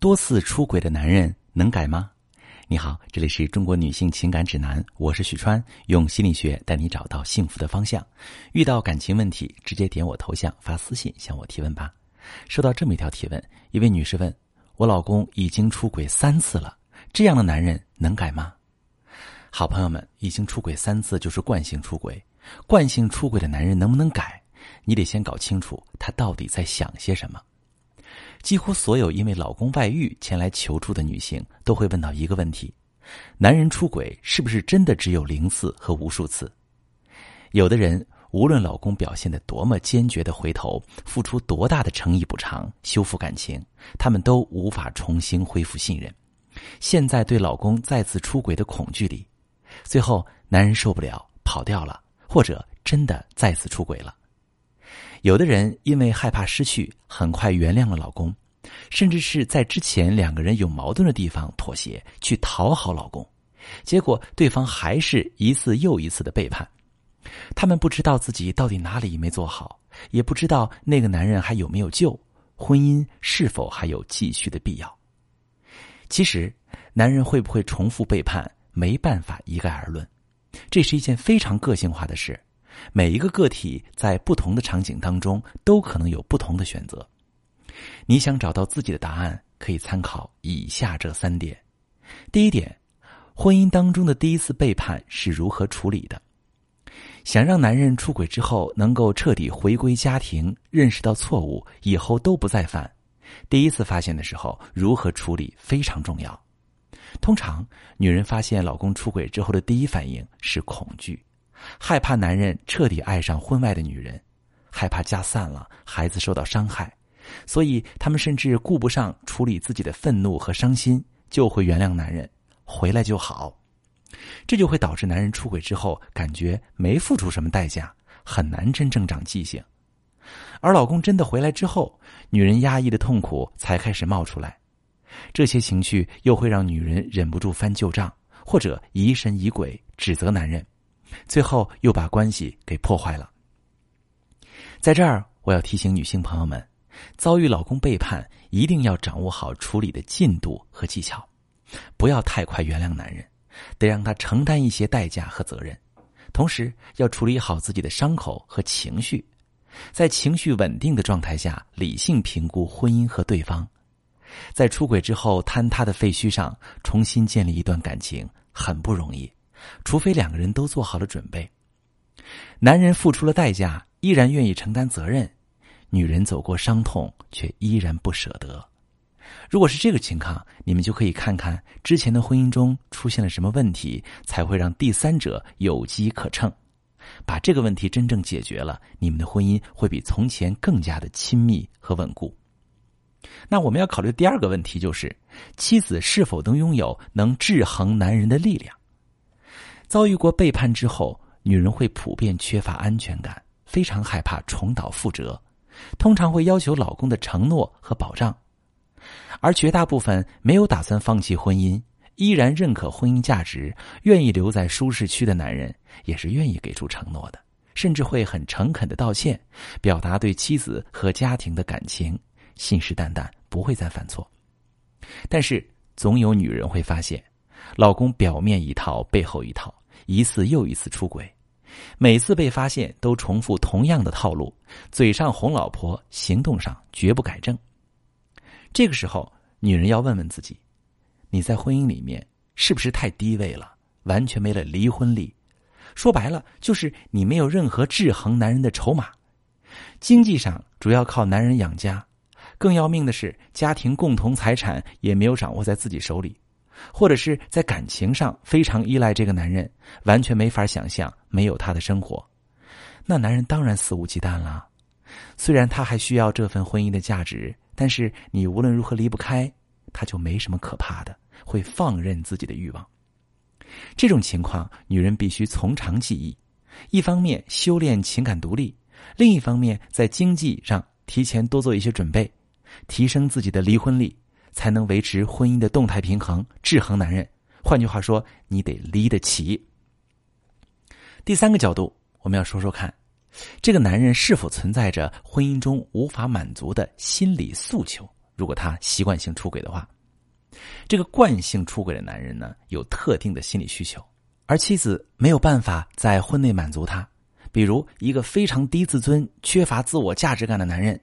多次出轨的男人能改吗？你好，这里是中国女性情感指南，我是许川，用心理学带你找到幸福的方向。遇到感情问题，直接点我头像发私信向我提问吧。收到这么一条提问，一位女士问：我老公已经出轨三次了，这样的男人能改吗？好朋友们，已经出轨三次就是惯性出轨，惯性出轨的男人能不能改？你得先搞清楚他到底在想些什么。几乎所有因为老公外遇前来求助的女性，都会问到一个问题：男人出轨是不是真的只有零次和无数次？有的人无论老公表现的多么坚决的回头，付出多大的诚意补偿修复感情，他们都无法重新恢复信任。现在对老公再次出轨的恐惧里，最后男人受不了跑掉了，或者真的再次出轨了。有的人因为害怕失去，很快原谅了老公，甚至是在之前两个人有矛盾的地方妥协，去讨好老公，结果对方还是一次又一次的背叛。他们不知道自己到底哪里没做好，也不知道那个男人还有没有救，婚姻是否还有继续的必要。其实，男人会不会重复背叛，没办法一概而论，这是一件非常个性化的事。每一个个体在不同的场景当中都可能有不同的选择。你想找到自己的答案，可以参考以下这三点：第一点，婚姻当中的第一次背叛是如何处理的？想让男人出轨之后能够彻底回归家庭，认识到错误，以后都不再犯。第一次发现的时候，如何处理非常重要。通常，女人发现老公出轨之后的第一反应是恐惧。害怕男人彻底爱上婚外的女人，害怕家散了，孩子受到伤害，所以他们甚至顾不上处理自己的愤怒和伤心，就会原谅男人，回来就好。这就会导致男人出轨之后，感觉没付出什么代价，很难真正长记性。而老公真的回来之后，女人压抑的痛苦才开始冒出来，这些情绪又会让女人忍不住翻旧账，或者疑神疑鬼，指责男人。最后又把关系给破坏了。在这儿，我要提醒女性朋友们，遭遇老公背叛，一定要掌握好处理的进度和技巧，不要太快原谅男人，得让他承担一些代价和责任。同时，要处理好自己的伤口和情绪，在情绪稳定的状态下，理性评估婚姻和对方。在出轨之后坍塌的废墟上重新建立一段感情，很不容易。除非两个人都做好了准备，男人付出了代价，依然愿意承担责任；女人走过伤痛，却依然不舍得。如果是这个情况，你们就可以看看之前的婚姻中出现了什么问题，才会让第三者有机可乘。把这个问题真正解决了，你们的婚姻会比从前更加的亲密和稳固。那我们要考虑第二个问题就是，妻子是否能拥有能制衡男人的力量？遭遇过背叛之后，女人会普遍缺乏安全感，非常害怕重蹈覆辙，通常会要求老公的承诺和保障。而绝大部分没有打算放弃婚姻、依然认可婚姻价值、愿意留在舒适区的男人，也是愿意给出承诺的，甚至会很诚恳的道歉，表达对妻子和家庭的感情，信誓旦旦不会再犯错。但是，总有女人会发现，老公表面一套，背后一套。一次又一次出轨，每次被发现都重复同样的套路，嘴上哄老婆，行动上绝不改正。这个时候，女人要问问自己：你在婚姻里面是不是太低位了，完全没了离婚力？说白了，就是你没有任何制衡男人的筹码。经济上主要靠男人养家，更要命的是，家庭共同财产也没有掌握在自己手里。或者是在感情上非常依赖这个男人，完全没法想象没有他的生活，那男人当然肆无忌惮了。虽然他还需要这份婚姻的价值，但是你无论如何离不开，他就没什么可怕的，会放任自己的欲望。这种情况，女人必须从长计议，一方面修炼情感独立，另一方面在经济上提前多做一些准备，提升自己的离婚力。才能维持婚姻的动态平衡，制衡男人。换句话说，你得离得起。第三个角度，我们要说说看，这个男人是否存在着婚姻中无法满足的心理诉求？如果他习惯性出轨的话，这个惯性出轨的男人呢，有特定的心理需求，而妻子没有办法在婚内满足他。比如，一个非常低自尊、缺乏自我价值感的男人，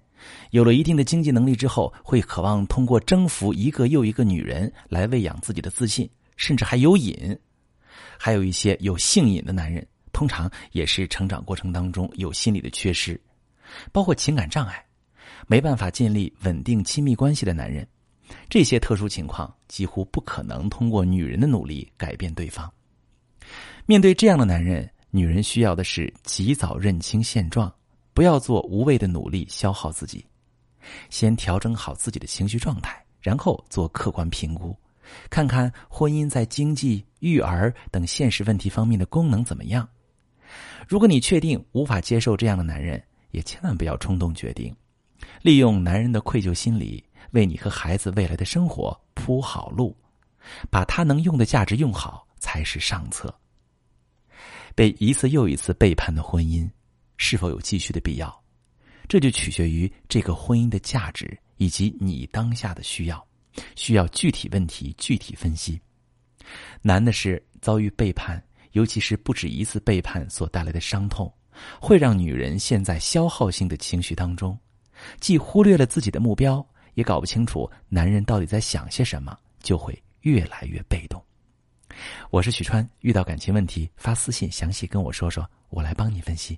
有了一定的经济能力之后，会渴望通过征服一个又一个女人来喂养自己的自信，甚至还有瘾。还有一些有性瘾的男人，通常也是成长过程当中有心理的缺失，包括情感障碍。没办法建立稳定亲密关系的男人，这些特殊情况几乎不可能通过女人的努力改变对方。面对这样的男人，女人需要的是及早认清现状，不要做无谓的努力消耗自己，先调整好自己的情绪状态，然后做客观评估，看看婚姻在经济、育儿等现实问题方面的功能怎么样。如果你确定无法接受这样的男人，也千万不要冲动决定。利用男人的愧疚心理，为你和孩子未来的生活铺好路，把他能用的价值用好才是上策。被一次又一次背叛的婚姻，是否有继续的必要？这就取决于这个婚姻的价值以及你当下的需要，需要具体问题具体分析。难的是遭遇背叛，尤其是不止一次背叛所带来的伤痛，会让女人陷在消耗性的情绪当中。既忽略了自己的目标，也搞不清楚男人到底在想些什么，就会越来越被动。我是许川，遇到感情问题发私信详细跟我说说，我来帮你分析。